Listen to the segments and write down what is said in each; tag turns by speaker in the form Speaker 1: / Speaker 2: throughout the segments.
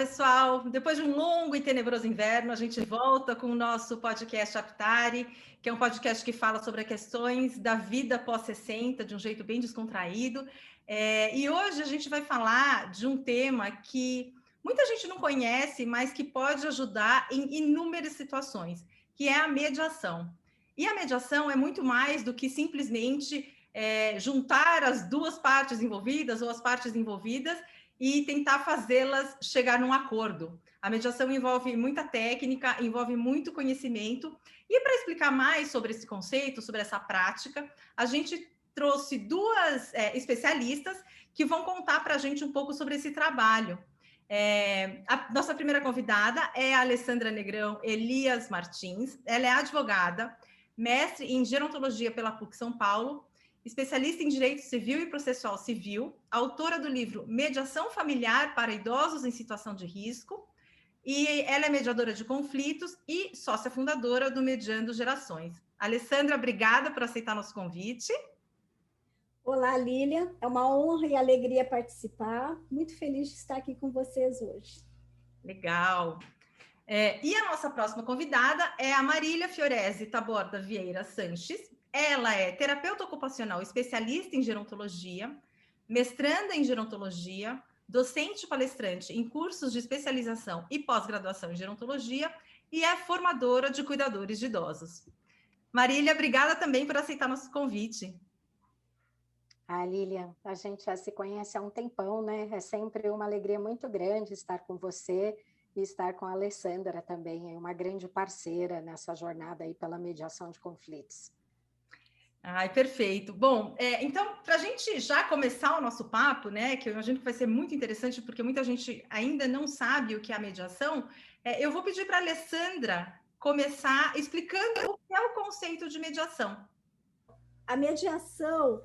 Speaker 1: pessoal. Depois de um longo e tenebroso inverno, a gente volta com o nosso podcast Aptari, que é um podcast que fala sobre questões da vida pós-60 de um jeito bem descontraído. É, e hoje a gente vai falar de um tema que muita gente não conhece, mas que pode ajudar em inúmeras situações, que é a mediação. E a mediação é muito mais do que simplesmente é, juntar as duas partes envolvidas ou as partes envolvidas e tentar fazê-las chegar num acordo. A mediação envolve muita técnica, envolve muito conhecimento. E para explicar mais sobre esse conceito, sobre essa prática, a gente trouxe duas é, especialistas que vão contar para a gente um pouco sobre esse trabalho. É, a nossa primeira convidada é a Alessandra Negrão Elias Martins. Ela é advogada, mestre em gerontologia pela PUC São Paulo especialista em direito civil e processual civil, autora do livro Mediação Familiar para Idosos em Situação de Risco, e ela é mediadora de conflitos e sócia fundadora do Mediando Gerações. Alessandra, obrigada por aceitar nosso convite.
Speaker 2: Olá, Lília. É uma honra e alegria participar. Muito feliz de estar aqui com vocês hoje.
Speaker 1: Legal. É, e a nossa próxima convidada é a Marília Fiorese Taborda Vieira Sanches, ela é terapeuta ocupacional especialista em gerontologia, mestranda em gerontologia, docente palestrante em cursos de especialização e pós-graduação em gerontologia e é formadora de cuidadores de idosos. Marília, obrigada também por aceitar nosso convite.
Speaker 3: Ah, Lilian, a gente já se conhece há um tempão, né? É sempre uma alegria muito grande estar com você e estar com a Alessandra também, é uma grande parceira nessa jornada aí pela mediação de conflitos.
Speaker 1: Ai, perfeito. Bom, é, então, para a gente já começar o nosso papo, né, que eu imagino que vai ser muito interessante, porque muita gente ainda não sabe o que é a mediação, é, eu vou pedir para a Alessandra começar explicando o que é o conceito de mediação.
Speaker 2: A mediação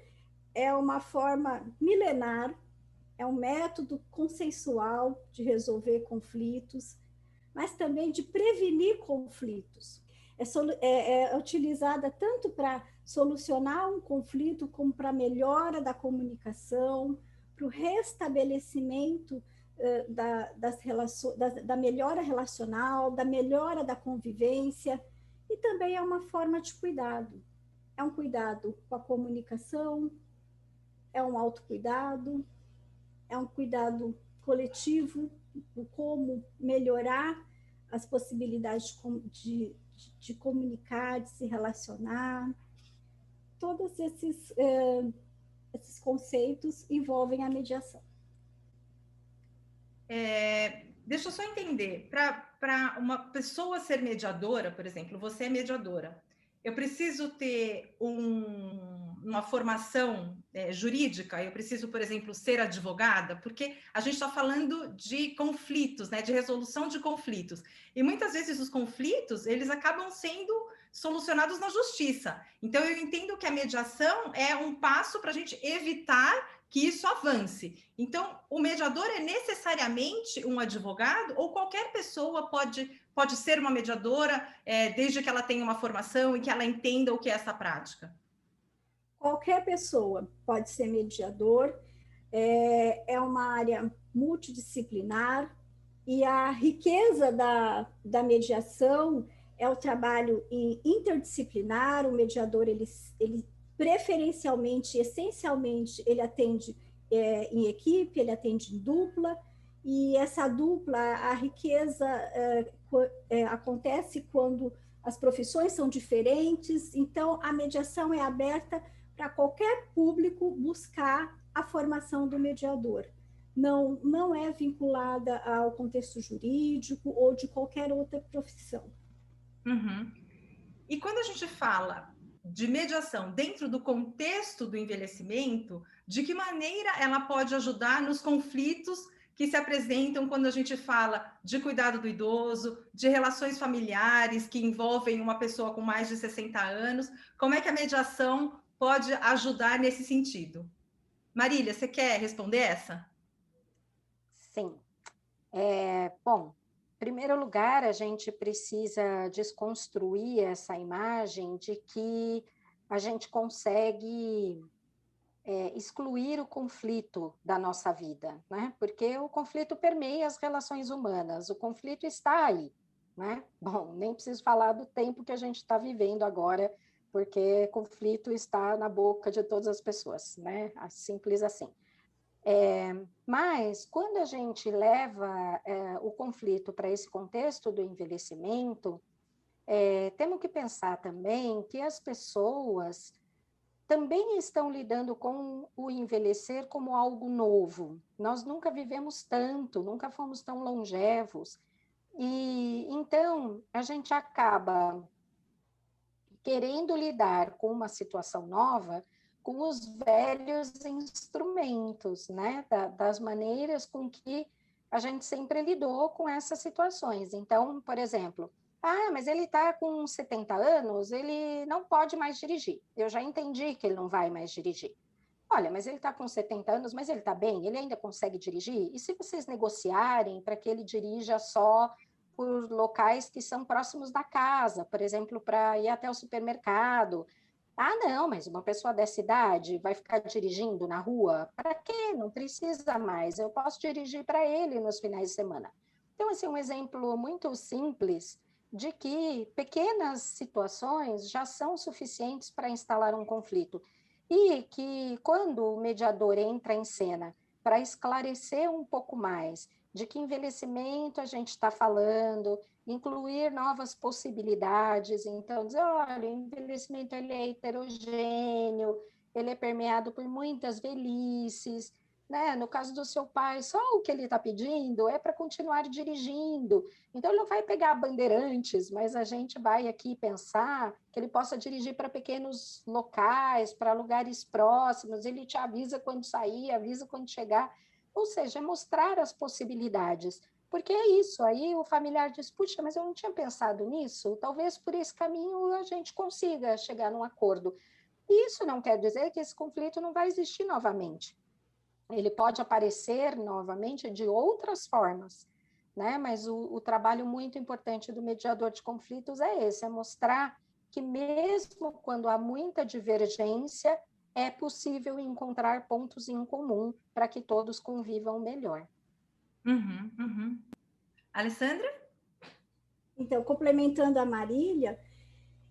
Speaker 2: é uma forma milenar, é um método consensual de resolver conflitos, mas também de prevenir conflitos. É, é, é utilizada tanto para solucionar um conflito, como para melhora da comunicação, para o restabelecimento uh, da, das da, da melhora relacional, da melhora da convivência, e também é uma forma de cuidado. É um cuidado com a comunicação, é um autocuidado, é um cuidado coletivo, como melhorar as possibilidades de, de, de comunicar, de se relacionar, todos esses, uh, esses conceitos envolvem a mediação.
Speaker 1: É, deixa eu só entender, para uma pessoa ser mediadora, por exemplo, você é mediadora, eu preciso ter um, uma formação é, jurídica, eu preciso, por exemplo, ser advogada, porque a gente está falando de conflitos, né, de resolução de conflitos. E muitas vezes os conflitos, eles acabam sendo solucionados na justiça. Então, eu entendo que a mediação é um passo para a gente evitar que isso avance. Então, o mediador é necessariamente um advogado ou qualquer pessoa pode, pode ser uma mediadora, é, desde que ela tenha uma formação e que ela entenda o que é essa prática?
Speaker 2: Qualquer pessoa pode ser mediador, é, é uma área multidisciplinar e a riqueza da, da mediação é o trabalho interdisciplinar, o mediador, ele, ele preferencialmente, essencialmente, ele atende é, em equipe, ele atende em dupla, e essa dupla, a riqueza é, é, acontece quando as profissões são diferentes, então a mediação é aberta para qualquer público buscar a formação do mediador. Não, não é vinculada ao contexto jurídico ou de qualquer outra profissão.
Speaker 1: Uhum. E quando a gente fala de mediação dentro do contexto do envelhecimento, de que maneira ela pode ajudar nos conflitos que se apresentam quando a gente fala de cuidado do idoso, de relações familiares que envolvem uma pessoa com mais de 60 anos? Como é que a mediação pode ajudar nesse sentido? Marília, você quer responder essa?
Speaker 3: Sim. É, bom, primeiro lugar, a gente precisa desconstruir essa imagem de que a gente consegue é, excluir o conflito da nossa vida, né? Porque o conflito permeia as relações humanas, o conflito está aí, né? Bom, nem preciso falar do tempo que a gente está vivendo agora, porque conflito está na boca de todas as pessoas, né? Simples assim. É, mas quando a gente leva é, o conflito para esse contexto do envelhecimento, é, temos que pensar também que as pessoas também estão lidando com o envelhecer como algo novo. Nós nunca vivemos tanto, nunca fomos tão longevos. E então a gente acaba querendo lidar com uma situação nova com os velhos instrumentos, né? Da, das maneiras com que a gente sempre lidou com essas situações. Então, por exemplo, ah, mas ele está com 70 anos, ele não pode mais dirigir. Eu já entendi que ele não vai mais dirigir. Olha, mas ele está com 70 anos, mas ele está bem, ele ainda consegue dirigir? E se vocês negociarem para que ele dirija só por locais que são próximos da casa, por exemplo, para ir até o supermercado? Ah, não, mas uma pessoa dessa idade vai ficar dirigindo na rua? Para quê? Não precisa mais. Eu posso dirigir para ele nos finais de semana. Então, assim, um exemplo muito simples de que pequenas situações já são suficientes para instalar um conflito e que quando o mediador entra em cena para esclarecer um pouco mais de que envelhecimento a gente está falando, incluir novas possibilidades, então dizer, olha, o envelhecimento ele é heterogêneo, ele é permeado por muitas velhices, né? No caso do seu pai, só o que ele está pedindo é para continuar dirigindo. Então, ele não vai pegar bandeirantes, mas a gente vai aqui pensar que ele possa dirigir para pequenos locais, para lugares próximos. Ele te avisa quando sair, avisa quando chegar. Ou seja, é mostrar as possibilidades. Porque é isso, aí o familiar diz, puxa, mas eu não tinha pensado nisso, talvez por esse caminho a gente consiga chegar num acordo. Isso não quer dizer que esse conflito não vai existir novamente ele pode aparecer novamente de outras formas, né? Mas o, o, trabalho muito importante do mediador de conflitos é esse, é mostrar que mesmo quando há muita divergência, é possível encontrar pontos em comum para que todos convivam melhor.
Speaker 1: Uhum, uhum. Alessandra?
Speaker 2: Então, complementando a Marília,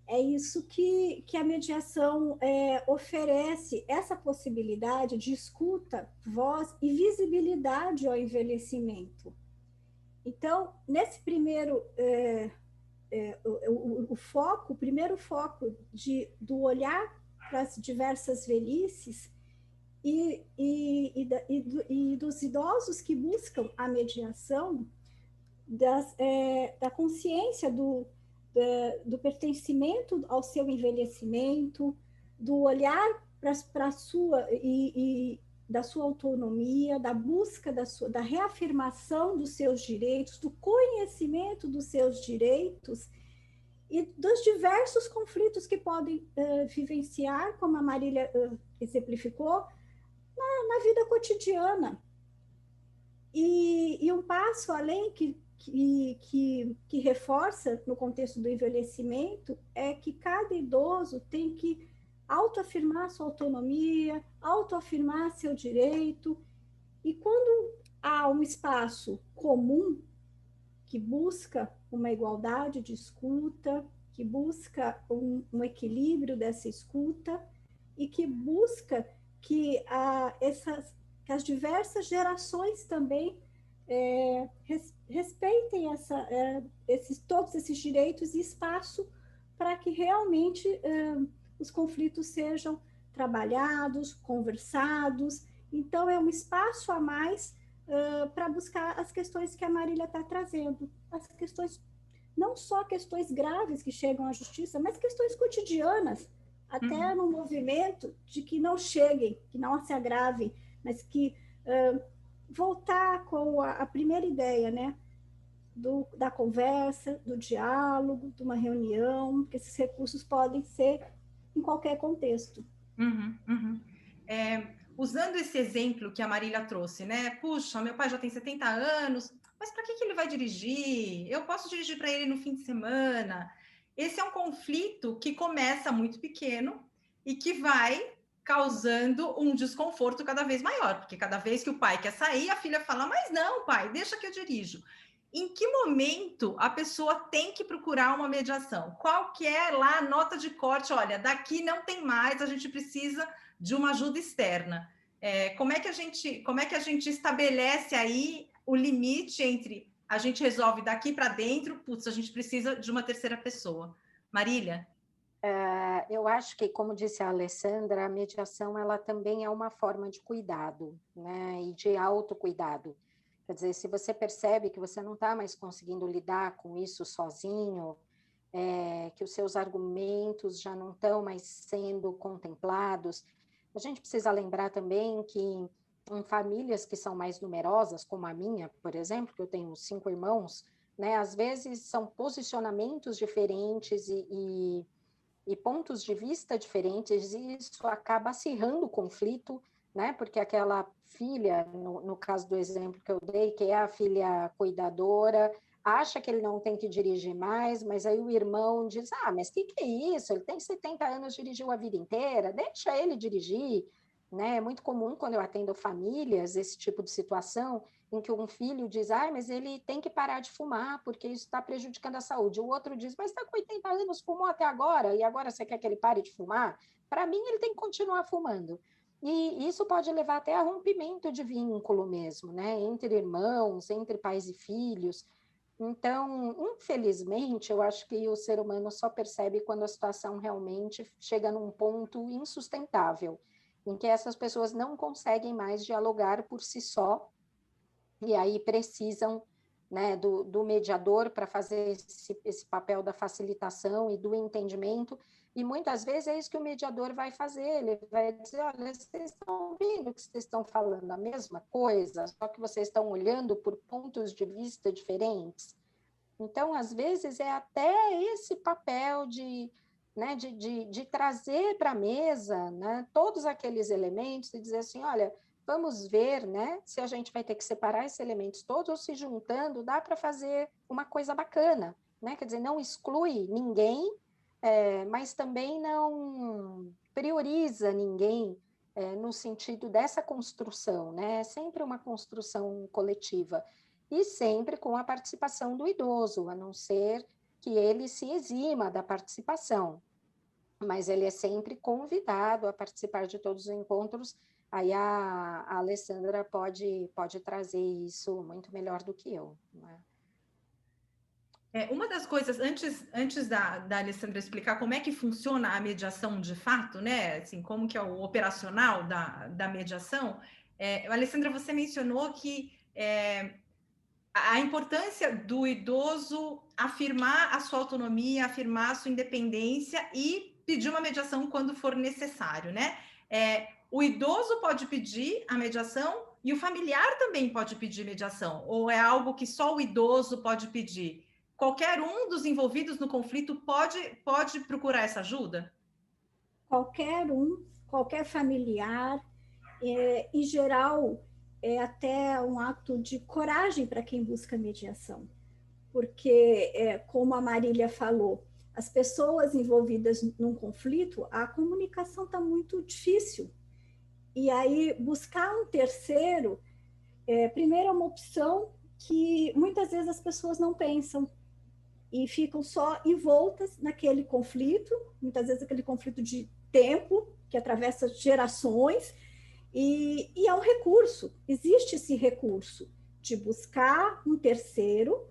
Speaker 2: é isso que, que a mediação é, oferece, essa possibilidade de escuta, voz e visibilidade ao envelhecimento. Então, nesse primeiro, é, é, o, o, foco, o primeiro foco de, do olhar para as diversas velhices e, e, e, e, dos idosos que buscam a mediação, das, é, da consciência do, do pertencimento ao seu envelhecimento, do olhar para a sua e, e, da sua autonomia, da busca da sua da reafirmação dos seus direitos, do conhecimento dos seus direitos e dos diversos conflitos que podem uh, vivenciar, como a Marília uh, exemplificou, na, na, vida cotidiana. E, e um passo além que que, que, que reforça no contexto do envelhecimento é que cada idoso tem que autoafirmar sua autonomia, autoafirmar seu direito, e quando há um espaço comum que busca uma igualdade de escuta, que busca um, um equilíbrio dessa escuta e que busca que, a, essas, que as diversas gerações também é, res, respeitem essa, é, esses, todos esses direitos e espaço para que realmente é, os conflitos sejam trabalhados, conversados. Então, é um espaço a mais uh, para buscar as questões que a Marília está trazendo, as questões, não só questões graves que chegam à justiça, mas questões cotidianas, até uhum. no movimento de que não cheguem, que não se agravem, mas que uh, voltar com a, a primeira ideia, né? Do, da conversa, do diálogo, de uma reunião, que esses recursos podem ser em qualquer contexto.
Speaker 1: Uhum, uhum. É, usando esse exemplo que a Marília trouxe, né? Puxa, meu pai já tem 70 anos, mas para que, que ele vai dirigir? Eu posso dirigir para ele no fim de semana. Esse é um conflito que começa muito pequeno e que vai causando um desconforto cada vez maior, porque cada vez que o pai quer sair, a filha fala: Mas não, pai, deixa que eu dirijo. Em que momento a pessoa tem que procurar uma mediação? Qual que é lá a nota de corte? Olha, daqui não tem mais, a gente precisa de uma ajuda externa. É, como é que a gente, como é que a gente estabelece aí o limite entre a gente resolve daqui para dentro, putz, a gente precisa de uma terceira pessoa. Marília?
Speaker 3: É, eu acho que, como disse a Alessandra, a mediação ela também é uma forma de cuidado, né, e de autocuidado. Quer dizer, se você percebe que você não está mais conseguindo lidar com isso sozinho, é, que os seus argumentos já não estão mais sendo contemplados, a gente precisa lembrar também que em famílias que são mais numerosas, como a minha, por exemplo, que eu tenho cinco irmãos, né, às vezes são posicionamentos diferentes e, e, e pontos de vista diferentes, e isso acaba acirrando o conflito, né, porque aquela filha, no, no caso do exemplo que eu dei, que é a filha cuidadora, acha que ele não tem que dirigir mais, mas aí o irmão diz: Ah, mas o que, que é isso? Ele tem 70 anos, dirigiu a vida inteira, deixa ele dirigir. Né? É muito comum quando eu atendo famílias esse tipo de situação em que um filho diz, ah, mas ele tem que parar de fumar porque isso está prejudicando a saúde. O outro diz, mas está com 80 anos, fumou até agora e agora você quer que ele pare de fumar? Para mim, ele tem que continuar fumando. E isso pode levar até a rompimento de vínculo mesmo, né? Entre irmãos, entre pais e filhos. Então, infelizmente, eu acho que o ser humano só percebe quando a situação realmente chega num ponto insustentável em que essas pessoas não conseguem mais dialogar por si só, e aí precisam né, do, do mediador para fazer esse, esse papel da facilitação e do entendimento, e muitas vezes é isso que o mediador vai fazer, ele vai dizer, olha, vocês estão ouvindo que vocês estão falando, a mesma coisa, só que vocês estão olhando por pontos de vista diferentes. Então, às vezes, é até esse papel de né, de, de, de trazer para a mesa né, todos aqueles elementos e dizer assim, olha, vamos ver né, se a gente vai ter que separar esses elementos todos ou se juntando dá para fazer uma coisa bacana, né? Quer dizer, não exclui ninguém, é, mas também não prioriza ninguém é, no sentido dessa construção, né? É sempre uma construção coletiva e sempre com a participação do idoso, a não ser que ele se exima da participação, mas ele é sempre convidado a participar de todos os encontros. Aí a, a Alessandra pode, pode trazer isso muito melhor do que eu. Né?
Speaker 1: É, uma das coisas, antes, antes da, da Alessandra explicar como é que funciona a mediação de fato, né? Assim, como que é o operacional da, da mediação, é, Alessandra, você mencionou que é, a importância do idoso afirmar a sua autonomia, afirmar a sua independência e pedir uma mediação quando for necessário, né? É, o idoso pode pedir a mediação e o familiar também pode pedir mediação, ou é algo que só o idoso pode pedir? Qualquer um dos envolvidos no conflito pode, pode procurar essa ajuda?
Speaker 2: Qualquer um, qualquer familiar, é, em geral, é até um ato de coragem para quem busca mediação, porque, é, como a Marília falou, as pessoas envolvidas num conflito, a comunicação está muito difícil. E aí, buscar um terceiro, é, primeiro, é uma opção que muitas vezes as pessoas não pensam e ficam só envoltas naquele conflito, muitas vezes aquele conflito de tempo, que atravessa gerações, e, e é um recurso, existe esse recurso de buscar um terceiro.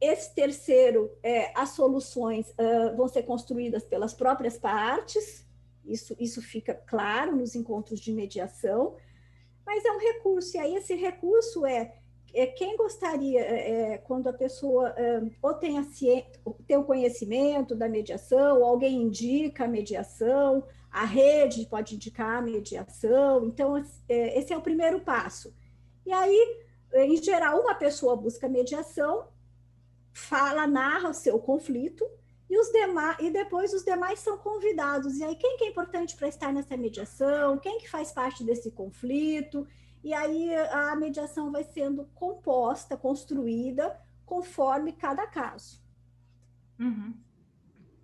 Speaker 2: Esse terceiro, é, as soluções uh, vão ser construídas pelas próprias partes, isso, isso fica claro nos encontros de mediação, mas é um recurso, e aí esse recurso é, é quem gostaria, é, é quando a pessoa é, ou tem, a tem o conhecimento da mediação, alguém indica a mediação, a rede pode indicar a mediação. Então, é, esse é o primeiro passo. E aí, em geral, uma pessoa busca mediação, fala, narra o seu conflito, e, os demais, e depois os demais são convidados. E aí, quem que é importante para estar nessa mediação? Quem que faz parte desse conflito? E aí a mediação vai sendo composta, construída, conforme cada caso.
Speaker 1: Uhum.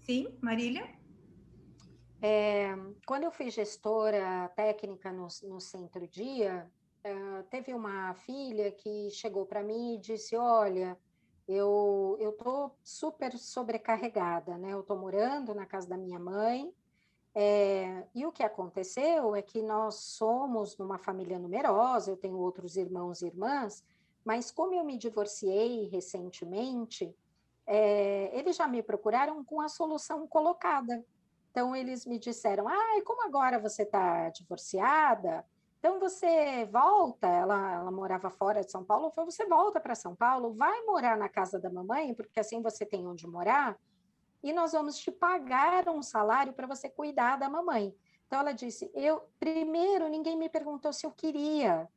Speaker 1: Sim, Marília?
Speaker 3: É, quando eu fui gestora técnica no, no Centro Dia, uh, teve uma filha que chegou para mim e disse: Olha, eu eu tô super sobrecarregada, né? Eu tô morando na casa da minha mãe. É, e o que aconteceu é que nós somos numa família numerosa, eu tenho outros irmãos e irmãs, mas como eu me divorciei recentemente, é, eles já me procuraram com a solução colocada. Então, eles me disseram: ah, como agora você está divorciada, então você volta, ela, ela morava fora de São Paulo, falou, você volta para São Paulo, vai morar na casa da mamãe, porque assim você tem onde morar, e nós vamos te pagar um salário para você cuidar da mamãe. Então ela disse, eu primeiro ninguém me perguntou se eu queria,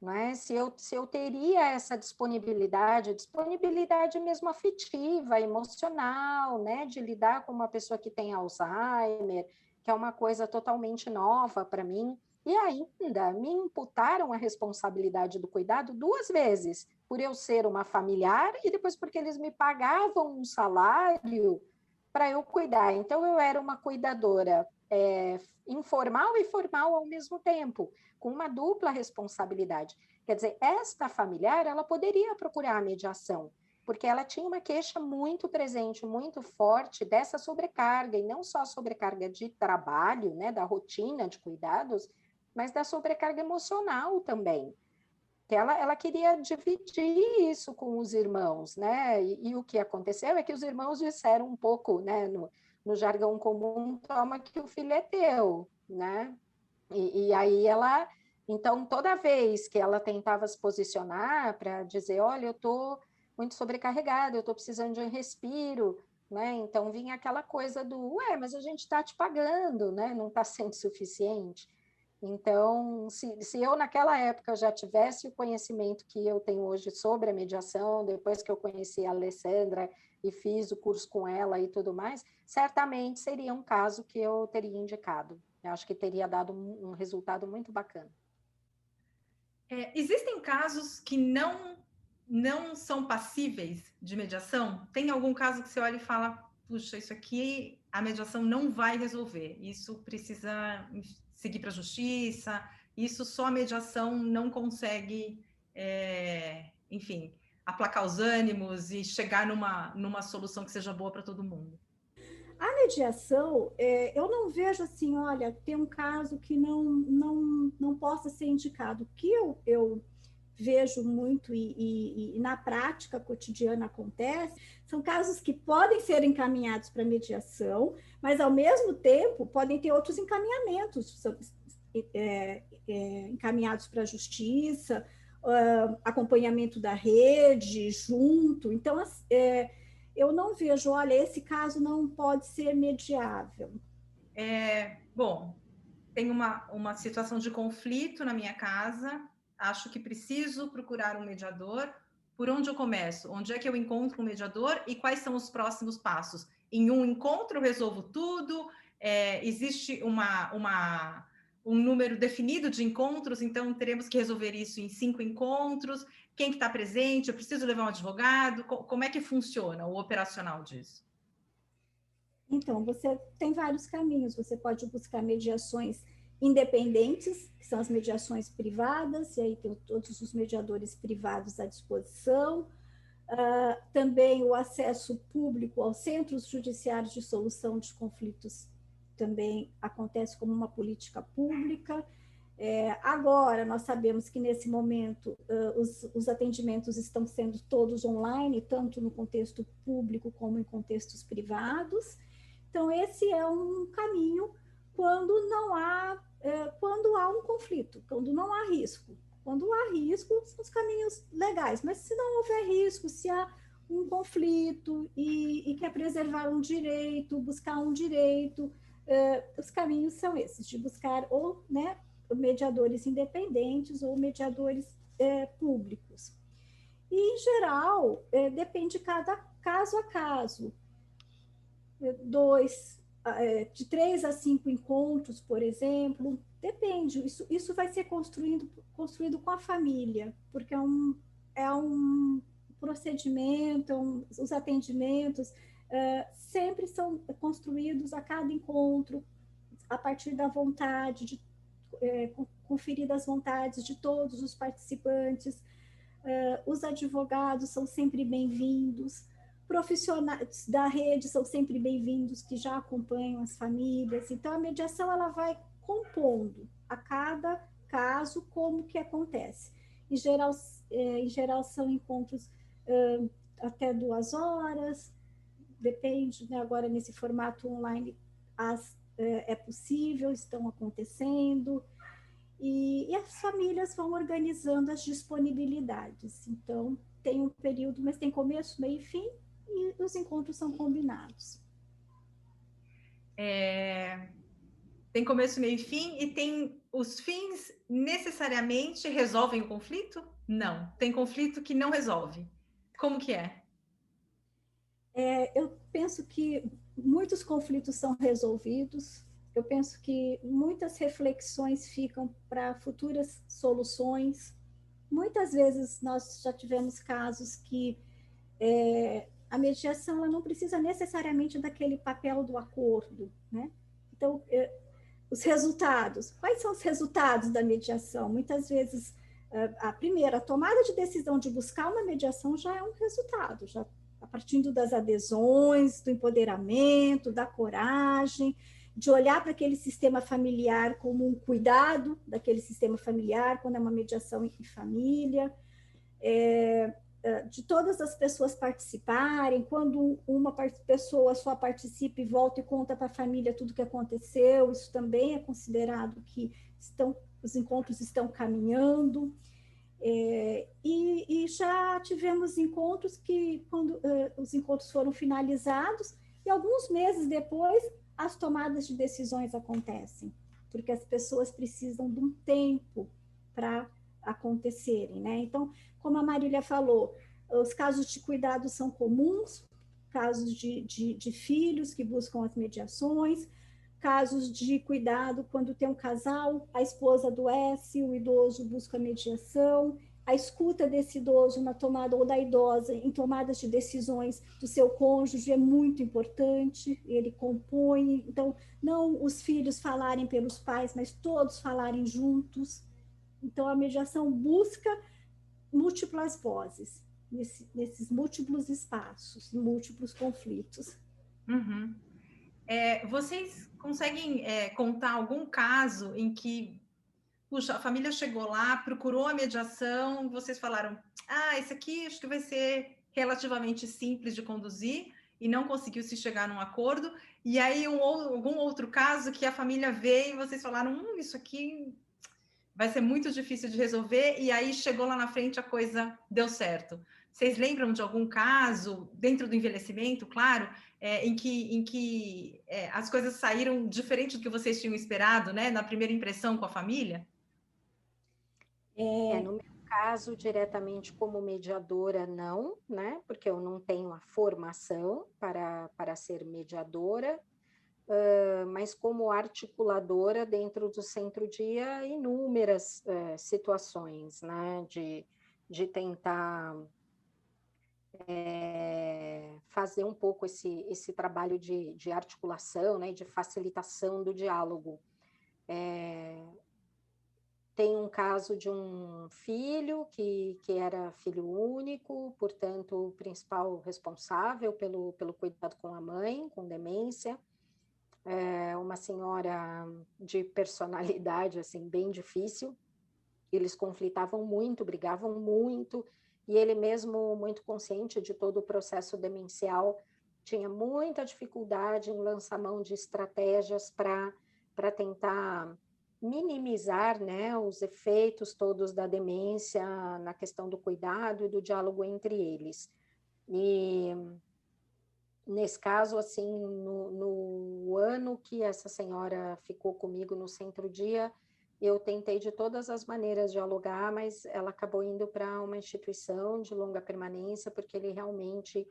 Speaker 3: né? se, eu, se eu teria essa disponibilidade, disponibilidade mesmo afetiva, emocional, né? de lidar com uma pessoa que tem Alzheimer, que é uma coisa totalmente nova para mim. E ainda me imputaram a responsabilidade do cuidado duas vezes, por eu ser uma familiar e depois porque eles me pagavam um salário para eu cuidar. Então, eu era uma cuidadora é, informal e formal ao mesmo tempo, com uma dupla responsabilidade. Quer dizer, esta familiar, ela poderia procurar a mediação, porque ela tinha uma queixa muito presente, muito forte dessa sobrecarga, e não só sobrecarga de trabalho, né, da rotina de cuidados, mas da sobrecarga emocional também. Ela, ela queria dividir isso com os irmãos, né? E, e, o que aconteceu é que os irmãos disseram um pouco, né, no, no jargão comum, toma que o filho é teu, né? E, e aí ela, então, toda vez que ela tentava se posicionar para dizer, olha, eu estou muito sobrecarregada, eu estou precisando de um respiro, né? Então vinha aquela coisa do, ué, mas a gente está te pagando, né? Não está sendo suficiente. Então, se, se eu naquela época já tivesse o conhecimento que eu tenho hoje sobre a mediação, depois que eu conheci a Alessandra e fiz o curso com ela e tudo mais, certamente seria um caso que eu teria indicado. Eu acho que teria dado um, um resultado muito bacana.
Speaker 1: É, existem casos que não não são passíveis de mediação? Tem algum caso que você olha e fala, puxa, isso aqui a mediação não vai resolver. Isso precisa seguir para a justiça. Isso só a mediação não consegue, é, enfim, aplacar os ânimos e chegar numa, numa solução que seja boa para todo mundo.
Speaker 2: A mediação, é, eu não vejo assim, olha, tem um caso que não, não, não possa ser indicado. O que eu, eu vejo muito e, e, e, na prática cotidiana acontece, são casos que podem ser encaminhados para mediação, mas ao mesmo tempo podem ter outros encaminhamentos, é, é, encaminhados para a justiça, uh, acompanhamento da rede, junto. Então, é, eu não vejo, olha, esse caso não pode ser mediável.
Speaker 1: É, bom, tem uma, uma situação de conflito na minha casa, acho que preciso procurar um mediador. Por onde eu começo? Onde é que eu encontro um mediador e quais são os próximos passos? Em um encontro eu resolvo tudo? É, existe uma, uma, um número definido de encontros, então teremos que resolver isso em cinco encontros. Quem que está presente? Eu preciso levar um advogado? Como é que funciona o operacional disso?
Speaker 2: Então, você tem vários caminhos. Você pode buscar mediações independentes, que são as mediações privadas, e aí tem todos os mediadores privados à disposição. Uh, também o acesso público aos centros judiciários de solução de conflitos também acontece como uma política pública. É, agora, nós sabemos que nesse momento uh, os, os atendimentos estão sendo todos online, tanto no contexto público como em contextos privados. Então, esse é um caminho quando não há é, quando há um conflito, quando não há risco. Quando há risco, são os caminhos legais, mas se não houver risco, se há um conflito e, e quer preservar um direito, buscar um direito, é, os caminhos são esses, de buscar ou né, mediadores independentes ou mediadores é, públicos. E, em geral, é, depende de cada caso a caso. É, dois, de três a cinco encontros, por exemplo, depende. Isso, isso vai ser construído, construído com a família, porque é um, é um procedimento, é um, os atendimentos uh, sempre são construídos a cada encontro a partir da vontade, de é, conferir as vontades de todos os participantes. Uh, os advogados são sempre bem-vindos, profissionais da rede são sempre bem-vindos, que já acompanham as famílias. Então, a mediação ela vai compondo a cada caso como que acontece. Em geral, é, em geral são encontros até duas horas, depende, né, agora nesse formato online as, é, é possível, estão acontecendo, e, e, as famílias vão organizando as disponibilidades. Então, tem um período, mas tem começo, meio e fim, e os encontros são combinados.
Speaker 1: É, tem começo, meio e fim, e tem os fins necessariamente resolvem o conflito? Não. Tem conflito que não resolve. Como que é?
Speaker 2: é eu penso que muitos conflitos são resolvidos, eu penso que muitas reflexões ficam para futuras soluções. Muitas vezes nós já tivemos casos que é, a mediação ela não precisa necessariamente daquele papel do acordo, né? Então, é, os resultados, quais são os resultados da mediação? Muitas vezes, é, a primeira, a tomada de decisão de buscar uma mediação já é um resultado, já a partir das adesões, do empoderamento, da coragem, de olhar para aquele sistema familiar como um cuidado daquele sistema familiar, quando é uma mediação em família, é, de todas as pessoas participarem, quando uma pessoa só participa e volta e conta para a família tudo o que aconteceu, isso também é considerado que estão, os encontros estão caminhando. É, e, e, já tivemos encontros que, quando uh, os encontros foram finalizados, e alguns meses depois, as tomadas de decisões acontecem, porque as pessoas precisam de um tempo para acontecerem, né? Então, como a Marília falou, os casos de cuidado são comuns, casos de, de, de filhos que buscam as mediações, casos de cuidado quando tem um casal, a esposa adoece, o idoso busca mediação, a escuta desse idoso na tomada ou da idosa em tomadas de decisões do seu cônjuge é muito importante, ele compõe, então não os filhos falarem pelos pais, mas todos falarem juntos. Então a mediação busca múltiplas vozes nesse, nesses múltiplos espaços, múltiplos conflitos.
Speaker 1: Uhum. É, vocês conseguem é, contar algum caso em que puxa, a família chegou lá, procurou a mediação, vocês falaram, ah, esse aqui acho que vai ser relativamente simples de conduzir e não conseguiu se chegar num acordo. E aí um, algum outro caso que a família veio e vocês falaram, hum, isso aqui vai ser muito difícil de resolver e aí chegou lá na frente a coisa deu certo. Vocês lembram de algum caso dentro do envelhecimento, claro, é, em que, em que é, as coisas saíram diferente do que vocês tinham esperado, né, na primeira impressão com a família?
Speaker 3: É, é, no meu caso, diretamente como mediadora, não, né? Porque eu não tenho a formação para, para ser mediadora, uh, mas como articuladora dentro do centro-dia, inúmeras uh, situações, né? De, de tentar é, fazer um pouco esse, esse trabalho de, de articulação, né? De facilitação do diálogo. É, tem um caso de um filho que, que era filho único, portanto, o principal responsável pelo, pelo cuidado com a mãe, com demência. É uma senhora de personalidade, assim, bem difícil. Eles conflitavam muito, brigavam muito, e ele mesmo, muito consciente de todo o processo demencial, tinha muita dificuldade em lançar mão de estratégias para tentar minimizar né, os efeitos todos da demência na questão do cuidado e do diálogo entre eles. E nesse caso, assim, no, no ano que essa senhora ficou comigo no centro-dia, eu tentei de todas as maneiras dialogar, mas ela acabou indo para uma instituição de longa permanência, porque ele realmente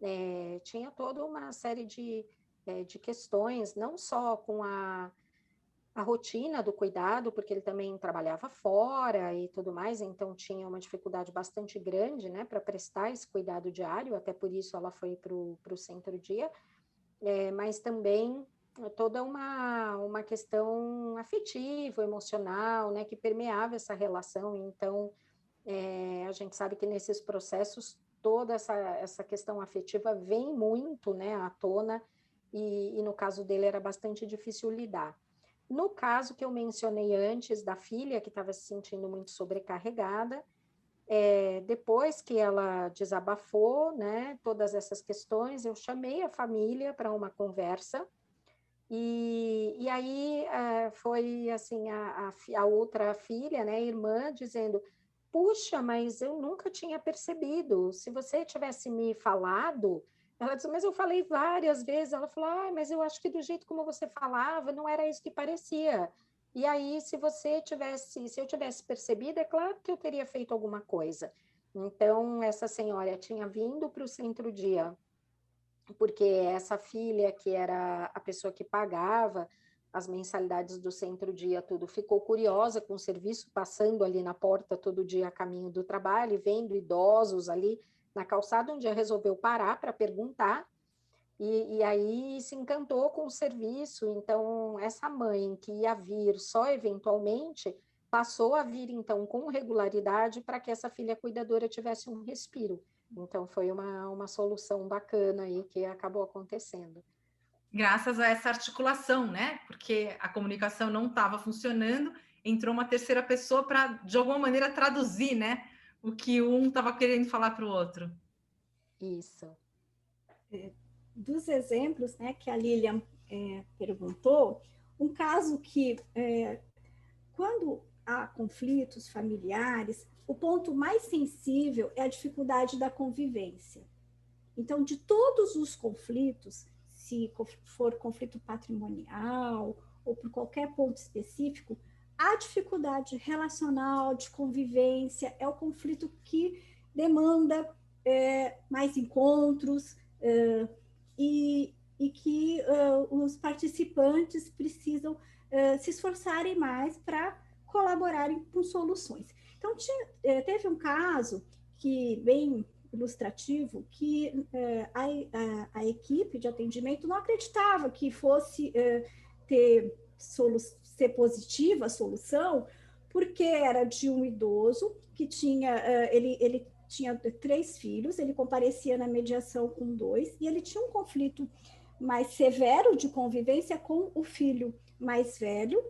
Speaker 3: é, tinha toda uma série de, é, de questões, não só com a a rotina do cuidado, porque ele também trabalhava fora e tudo mais, então tinha uma dificuldade bastante grande, né, para prestar esse cuidado diário, até por isso ela foi para o centro-dia, é, mas também toda uma, uma questão afetiva, emocional, né, que permeava essa relação. Então, é, a gente sabe que nesses processos toda essa, essa questão afetiva vem muito né, à tona, e, e no caso dele era bastante difícil lidar. No caso que eu mencionei antes, da filha que estava se sentindo muito sobrecarregada, é, depois que ela desabafou, né, todas essas questões, eu chamei a família para uma conversa, e, e aí é, foi assim, a, a, a, outra filha, né, irmã, dizendo, puxa, mas eu nunca tinha percebido, se você tivesse me falado, ela disse, mas eu falei várias vezes, ela falou, ah, mas eu acho que do jeito como você falava, não era isso que parecia, e aí, se você tivesse, se eu tivesse percebido, é claro que eu teria feito alguma coisa. Então, essa senhora tinha vindo para o centro-dia, porque essa filha, que era a pessoa que pagava as mensalidades do centro-dia, tudo, ficou curiosa com o serviço, passando ali na porta todo dia a caminho do trabalho, vendo idosos ali na calçada, um dia resolveu parar para perguntar, e, e, aí se encantou com o serviço. Então, essa mãe que ia vir só eventualmente, passou a vir então com regularidade para que essa filha cuidadora tivesse um respiro. Então, foi uma, uma solução bacana aí que acabou acontecendo.
Speaker 1: Graças a essa articulação, né? Porque a comunicação não estava funcionando, entrou uma terceira pessoa para, de alguma maneira, traduzir, né? O que um estava querendo falar para o outro.
Speaker 3: Isso.
Speaker 2: É, dos exemplos né, que a Lilian é, perguntou, um caso que, é, quando há conflitos familiares, o ponto mais sensível é a dificuldade da convivência. Então, de todos os conflitos, se for conflito patrimonial ou por qualquer ponto específico, a dificuldade relacional, de convivência, é o conflito que demanda é, mais encontros, é, e, e que uh, os participantes precisam uh, se esforçarem mais para colaborarem com soluções. Então, tinha, eh, teve um caso que, bem ilustrativo, que a, a, a, equipe de atendimento não acreditava que fosse ter ser positiva a solução, porque era de um idoso que tinha, ele, ele tinha três filhos, ele comparecia na mediação com dois, e ele tinha um conflito mais severo de convivência com o filho mais velho,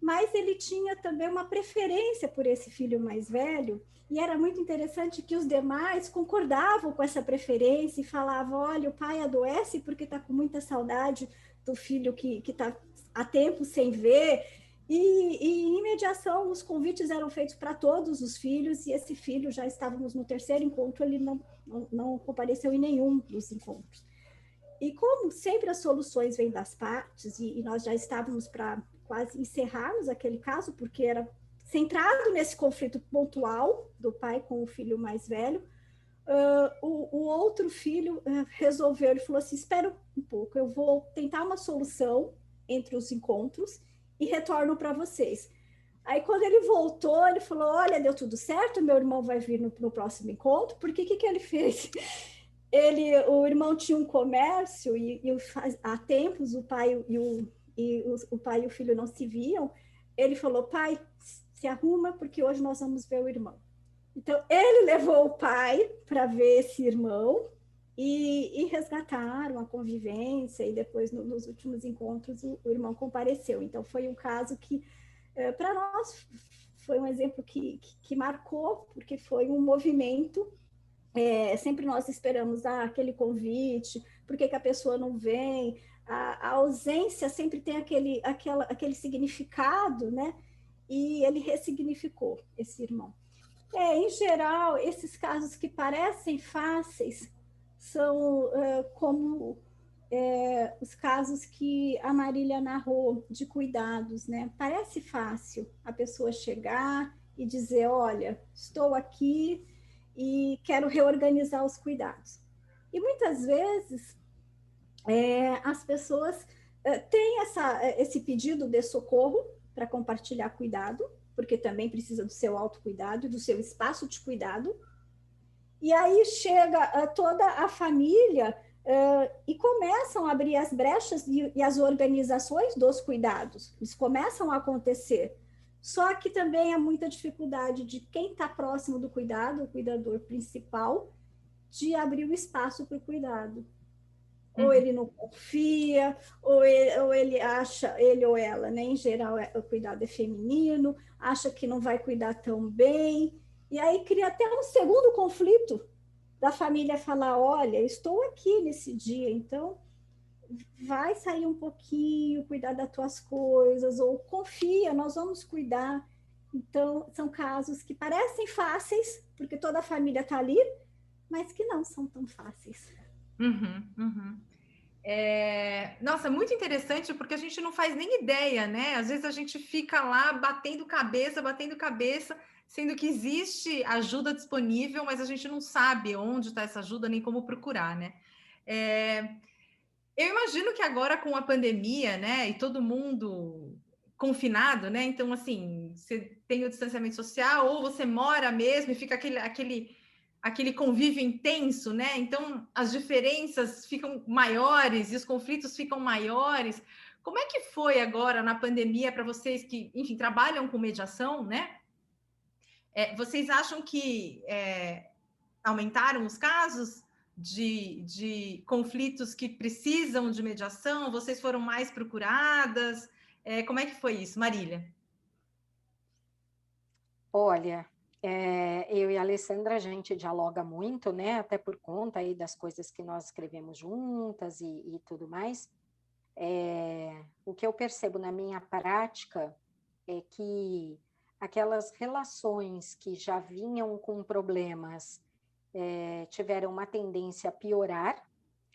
Speaker 2: mas ele tinha também uma preferência por esse filho mais velho, e era muito interessante que os demais concordavam com essa preferência e falavam: olha, o pai adoece porque está com muita saudade do filho que está há tempo sem ver, e, e, em mediação, os convites eram feitos para todos os filhos, e esse filho, já estávamos no terceiro encontro, ele não, não, não compareceu em nenhum dos encontros. E como sempre as soluções vêm das partes, e, e nós já estávamos para quase encerrarmos aquele caso, porque era centrado nesse conflito pontual do pai com o filho mais velho, uh, o, o, outro filho uh, resolveu, ele falou assim, espera um pouco, eu vou tentar uma solução entre os encontros, e retorno para vocês. Aí, quando ele voltou, ele falou: Olha, deu tudo certo, meu irmão vai vir no, no próximo encontro, porque que, que ele fez? Ele, o irmão tinha um comércio e, e há tempos o pai e o, e o, o pai e o filho não se viam. Ele falou: Pai, se arruma, porque hoje nós vamos ver o irmão. Então, ele levou o pai para ver esse irmão, e, e, resgataram a convivência, e depois, no, nos últimos encontros, o, o, irmão compareceu. Então, foi um caso que, é, para nós, foi um exemplo que, que, que, marcou, porque foi um movimento. É, sempre nós esperamos ah, aquele convite, por que, que a pessoa não vem? A, a, ausência sempre tem aquele, aquela, aquele significado, né? E ele ressignificou esse irmão. É, em geral, esses casos que parecem fáceis, são uh, como é, os casos que a Marília narrou de cuidados, né? Parece fácil a pessoa chegar e dizer, olha, estou aqui e quero reorganizar os cuidados. E muitas vezes é, as pessoas é, têm essa, esse pedido de socorro para compartilhar cuidado, porque também precisa do seu autocuidado e do seu espaço de cuidado, e aí chega uh, toda a família uh, e começam a abrir as brechas e, e as organizações dos cuidados. Eles começam a acontecer. Só que também há muita dificuldade de quem está próximo do cuidado, o cuidador principal, de abrir o espaço para o cuidado. Ou uhum. ele não confia, ou ele, ou ele acha, ele ou ela, né? Em geral, é, o cuidado é feminino, acha que não vai cuidar tão bem, e aí cria até um segundo conflito da família falar: olha, estou aqui nesse dia, então vai sair um pouquinho, cuidar das tuas coisas, ou confia, nós vamos cuidar. Então, são casos que parecem fáceis, porque toda a família está ali, mas que não são tão fáceis.
Speaker 1: Uhum, uhum. É... Nossa, muito interessante, porque a gente não faz nem ideia, né? Às vezes a gente fica lá batendo cabeça, batendo cabeça, sendo que existe ajuda disponível, mas a gente não sabe onde está essa ajuda nem como procurar, né? É... Eu imagino que agora com a pandemia, né, e todo mundo confinado, né? Então, assim, você tem o distanciamento social, ou você mora mesmo e fica aquele, aquele, aquele convívio intenso, né? Então, as diferenças ficam maiores e os conflitos ficam maiores. Como é que foi agora na pandemia para vocês que, enfim, trabalham com mediação, né? É, vocês acham que é, aumentaram os casos? de, de conflitos que precisam de mediação? Vocês foram mais procuradas? É, como é que foi isso, Marília?
Speaker 3: Olha, é, eu e a Alessandra, a gente dialoga muito, né? Até por conta aí das coisas que nós escrevemos juntas e, e tudo mais. É, o que eu percebo na minha prática é que aquelas relações que já vinham com problemas é, tiveram uma tendência a piorar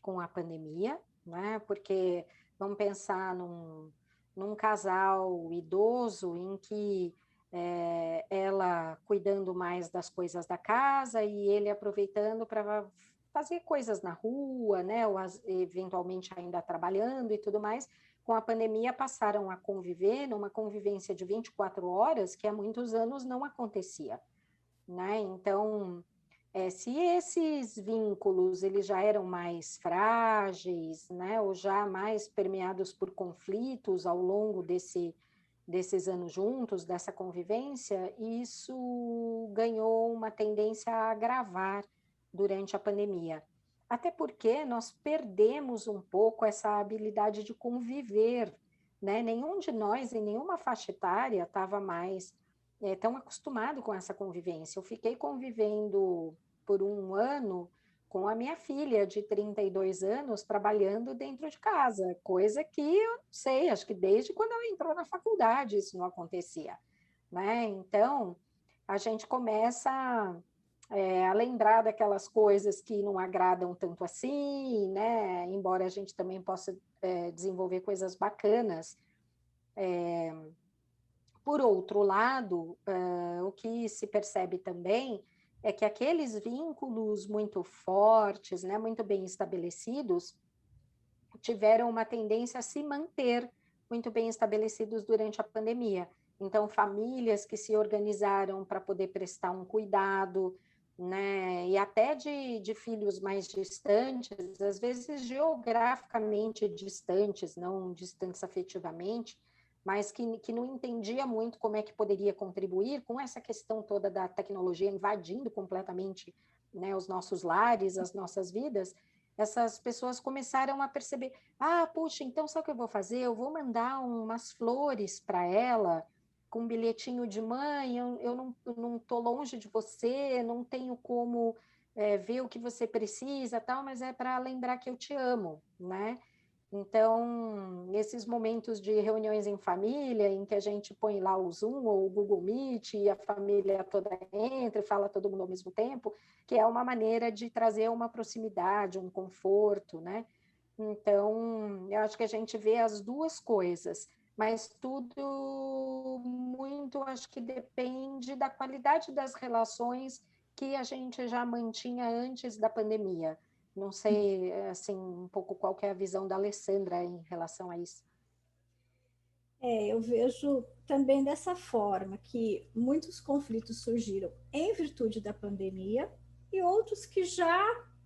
Speaker 3: com a pandemia, né? Porque vamos pensar num, num casal idoso em que é, ela cuidando mais das coisas da casa e ele aproveitando para fazer coisas na rua, né? Ou as, eventualmente ainda trabalhando e tudo mais. Com a pandemia passaram a conviver numa convivência de 24 horas que há muitos anos não acontecia, né? Então é, se esses vínculos eles já eram mais frágeis, né, ou já mais permeados por conflitos ao longo desse, desses anos juntos, dessa convivência, isso ganhou uma tendência a agravar durante a pandemia. Até porque nós perdemos um pouco essa habilidade de conviver, né? Nenhum de nós, em nenhuma faixa etária, estava mais é, tão acostumado com essa convivência. Eu fiquei convivendo por um ano com a minha filha de 32 anos trabalhando dentro de casa, coisa que eu não sei, acho que desde quando ela entrou na faculdade isso não acontecia, né? Então, a gente começa é, a lembrar daquelas coisas que não agradam tanto assim, né? Embora a gente também possa é, desenvolver coisas bacanas. É, por outro lado, uh, o que se percebe também é que aqueles vínculos muito fortes, né, muito bem estabelecidos, tiveram uma tendência a se manter muito bem estabelecidos durante a pandemia. Então, famílias que se organizaram para poder prestar um cuidado, né, e até de, de filhos mais distantes, às vezes geograficamente distantes, não distantes afetivamente, mas que, que não entendia muito como é que poderia contribuir com essa questão toda da tecnologia invadindo completamente né, os nossos lares, as nossas vidas, essas pessoas começaram a perceber: ah, puxa, então sabe o que eu vou fazer? Eu vou mandar umas flores para ela com um bilhetinho de mãe. Eu, eu não estou longe de você, não tenho como é, ver o que você precisa, tal, mas é para lembrar que eu te amo, né? Então, esses momentos de reuniões em família, em que a gente põe lá o Zoom ou o Google Meet e a família toda entra e fala todo mundo ao mesmo tempo, que é uma maneira de trazer uma proximidade, um conforto, né? Então, eu acho que a gente vê as duas coisas, mas tudo muito, acho que depende da qualidade das relações que a gente já mantinha antes da pandemia. Não sei, assim, um pouco qual é a visão da Alessandra em relação a isso.
Speaker 2: É, eu vejo também dessa forma que muitos conflitos surgiram em virtude da pandemia e outros que já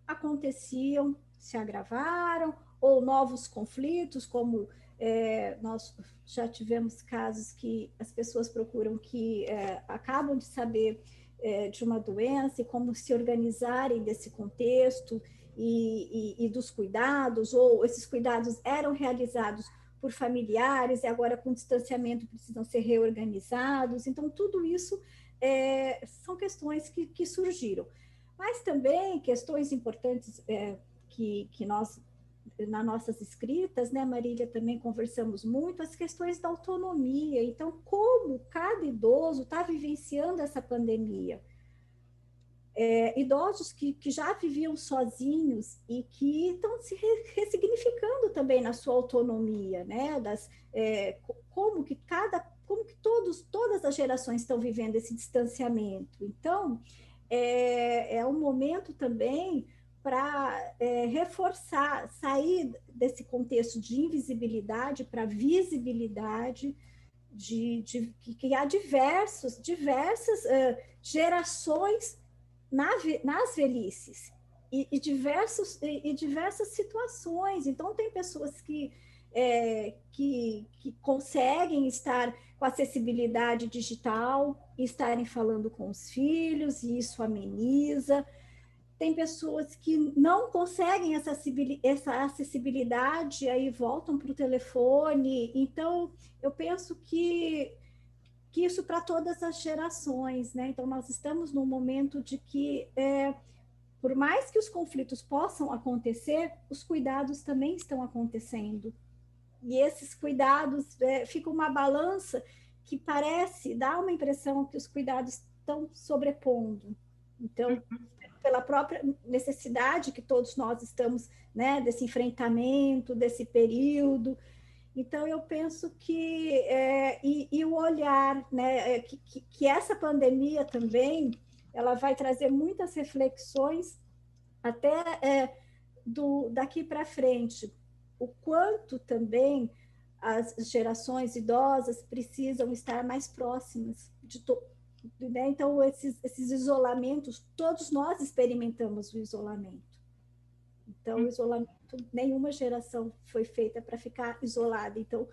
Speaker 2: aconteciam se agravaram, ou novos conflitos, como é, nós já tivemos casos que as pessoas procuram que é, acabam de saber é, de uma doença e como se organizarem desse contexto e, e, e, dos cuidados, ou esses cuidados eram realizados por familiares e agora com distanciamento precisam ser reorganizados. Então, tudo isso é, são questões que, que, surgiram. Mas também questões importantes é, que, que nós nas nossas escritas, né, Marília, também conversamos muito as questões da autonomia. Então, como cada idoso está vivenciando essa pandemia? É, idosos que, que já viviam sozinhos e que estão se ressignificando também na sua autonomia, né? Das, é, como que cada, como que todos, todas as gerações estão vivendo esse distanciamento. Então, é, é um momento também para é, reforçar, sair desse contexto de invisibilidade para visibilidade, de, de, que há diversos, diversas uh, gerações na, nas velhices e, e diversos, e, e, diversas situações. Então, tem pessoas que, é, que, que conseguem estar com acessibilidade digital estarem falando com os filhos, e isso ameniza tem pessoas que não conseguem essa acessibilidade, aí voltam para o telefone. Então, eu penso que, que isso para todas as gerações, né? Então, nós estamos num momento de que, é, por mais que os conflitos possam acontecer, os cuidados também estão acontecendo. E esses cuidados, é, fica uma balança que parece, dá uma impressão que os cuidados estão sobrepondo. Então, pela própria necessidade que todos nós estamos, né, desse enfrentamento, desse período. Então, eu penso que, é, e, e, o olhar, né, é, que, que, que, essa pandemia também, ela vai trazer muitas reflexões até é, do, daqui para frente, o quanto também as gerações idosas precisam estar mais próximas de, né? Então, esses, esses isolamentos, todos nós experimentamos o isolamento. Então, o isolamento, nenhuma geração foi feita para ficar isolada. Então,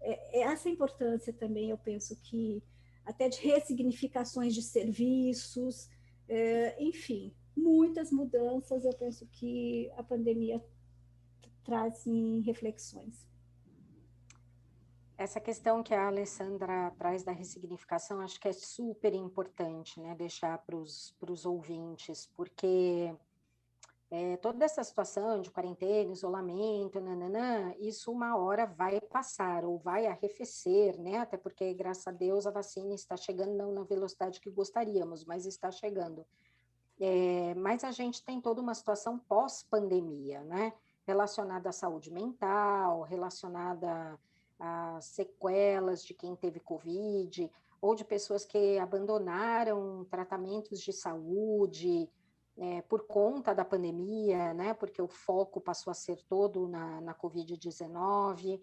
Speaker 2: é, é essa importância também, eu penso que, até de ressignificações de serviços, é, enfim, muitas mudanças, eu penso que a pandemia traz em reflexões.
Speaker 3: Essa questão que a Alessandra traz da ressignificação, acho que é super importante, né, deixar para os ouvintes, porque é, toda essa situação de quarentena, isolamento, nananã, isso uma hora vai passar ou vai arrefecer, né, até porque, graças a Deus, a vacina está chegando não na velocidade que gostaríamos, mas está chegando. É, mas a gente tem toda uma situação pós-pandemia, né, relacionada à saúde mental, relacionada as sequelas de quem teve Covid, ou de pessoas que abandonaram tratamentos de saúde é, por conta da pandemia, né, porque o foco passou a ser todo na, na Covid-19,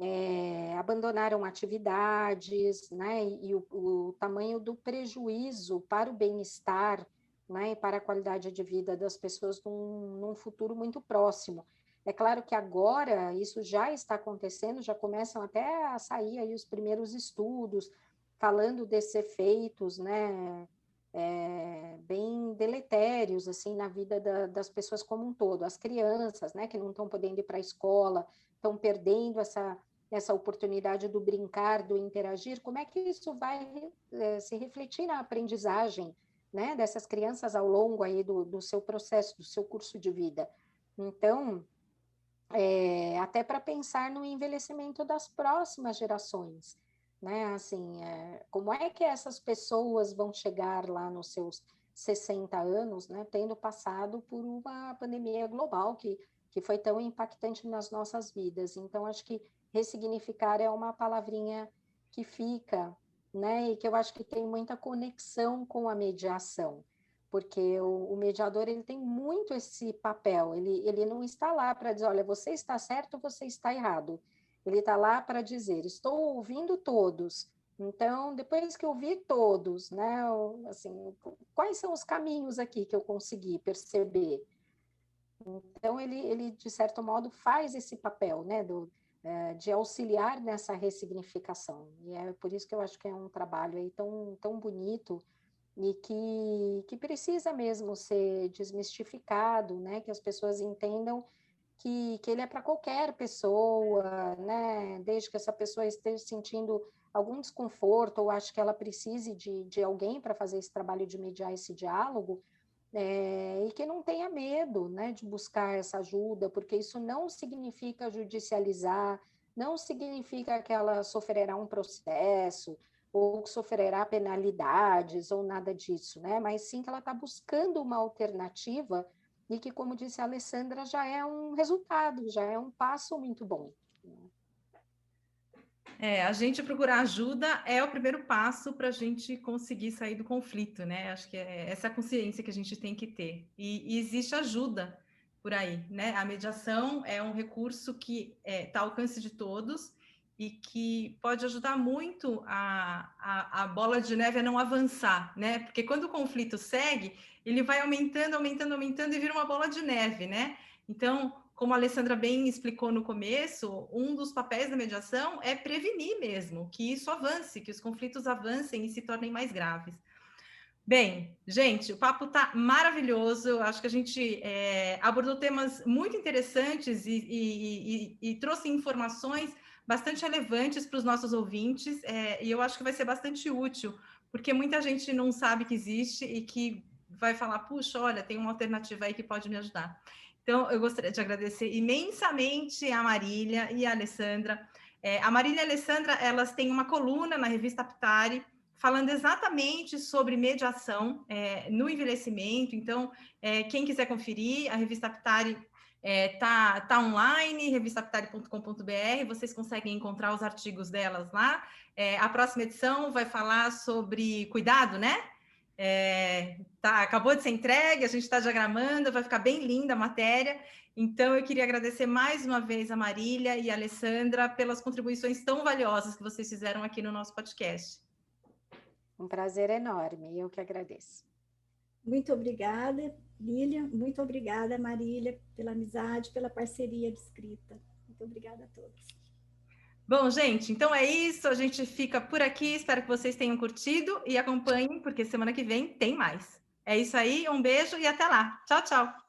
Speaker 3: é, abandonaram atividades, né, e, e o, o, tamanho do prejuízo para o bem-estar, né, e para a qualidade de vida das pessoas num, num futuro muito próximo. É claro que agora isso já está acontecendo, já começam até a sair aí os primeiros estudos falando desses efeitos, né, é, bem deletérios assim na vida da, das pessoas como um todo, as crianças, né, que não estão podendo ir para a escola, estão perdendo essa essa oportunidade do brincar, do interagir, como é que isso vai é, se refletir na aprendizagem, né, dessas crianças ao longo aí do, do seu processo, do seu curso de vida? Então, é, até para pensar no envelhecimento das próximas gerações, né? Assim, é, como é que essas pessoas vão chegar lá nos seus 60 anos, né? Tendo passado por uma pandemia global que, que foi tão impactante nas nossas vidas. Então, acho que ressignificar é uma palavrinha que fica, né? E que eu acho que tem muita conexão com a mediação porque o, o, mediador ele tem muito esse papel, ele, ele não está lá para dizer, olha, você está certo, você está errado. Ele está lá para dizer, estou ouvindo todos. Então, depois que eu vi todos, né, assim, quais são os caminhos aqui que eu consegui perceber? Então, ele, ele, de certo modo, faz esse papel, né, do, é, de auxiliar nessa ressignificação. E é por isso que eu acho que é um trabalho aí tão, tão bonito e que, que precisa mesmo ser desmistificado, né, que as pessoas entendam que, que ele é para qualquer pessoa, né, desde que essa pessoa esteja sentindo algum desconforto ou acho que ela precise de, de alguém para fazer esse trabalho de mediar esse diálogo, é, e que não tenha medo né, de buscar essa ajuda, porque isso não significa judicializar, não significa que ela sofrerá um processo ou sofrerá penalidades ou nada disso, né? Mas sim que ela está buscando uma alternativa e que, como disse a Alessandra, já é um resultado, já é um passo muito bom.
Speaker 1: É, a gente procurar ajuda é o primeiro passo para a gente conseguir sair do conflito, né? Acho que é essa consciência que a gente tem que ter. E, e existe ajuda por aí, né? A mediação é um recurso que está é, tá ao alcance de todos e que pode ajudar muito a, a, a, bola de neve a não avançar, né? Porque quando o conflito segue, ele vai aumentando, aumentando, aumentando e vira uma bola de neve, né? Então, como a Alessandra bem explicou no começo, um dos papéis da mediação é prevenir mesmo que isso avance, que os conflitos avancem e se tornem mais graves. Bem, gente, o papo está maravilhoso. Acho que a gente é, abordou temas muito interessantes e, e, e, e, trouxe informações bastante relevantes para os nossos ouvintes. É, e eu acho que vai ser bastante útil, porque muita gente não sabe que existe e que vai falar: puxa, olha, tem uma alternativa aí que pode me ajudar. Então, eu gostaria de agradecer imensamente a Marília e a Alessandra. É, a Marília e a Alessandra, elas têm uma coluna na revista Aptari, falando exatamente sobre mediação é, no envelhecimento. Então, é, quem quiser conferir, a revista Aptari está é, tá online, revistaptari.com.br, vocês conseguem encontrar os artigos delas lá. É, a próxima edição vai falar sobre cuidado, né? É, tá, acabou de ser entregue, a gente está diagramando, vai ficar bem linda a matéria. Então, eu queria agradecer mais uma vez a Marília e a Alessandra pelas contribuições tão valiosas que vocês fizeram aqui no nosso podcast.
Speaker 3: Um prazer enorme, eu que agradeço.
Speaker 2: Muito obrigada, Lília. Muito obrigada, Marília, pela amizade, pela parceria de escrita. Muito obrigada a todos.
Speaker 1: Bom, gente, então é isso. A gente fica por aqui. Espero que vocês tenham curtido e acompanhem, porque semana que vem tem mais. É isso aí. Um beijo e até lá. Tchau, tchau.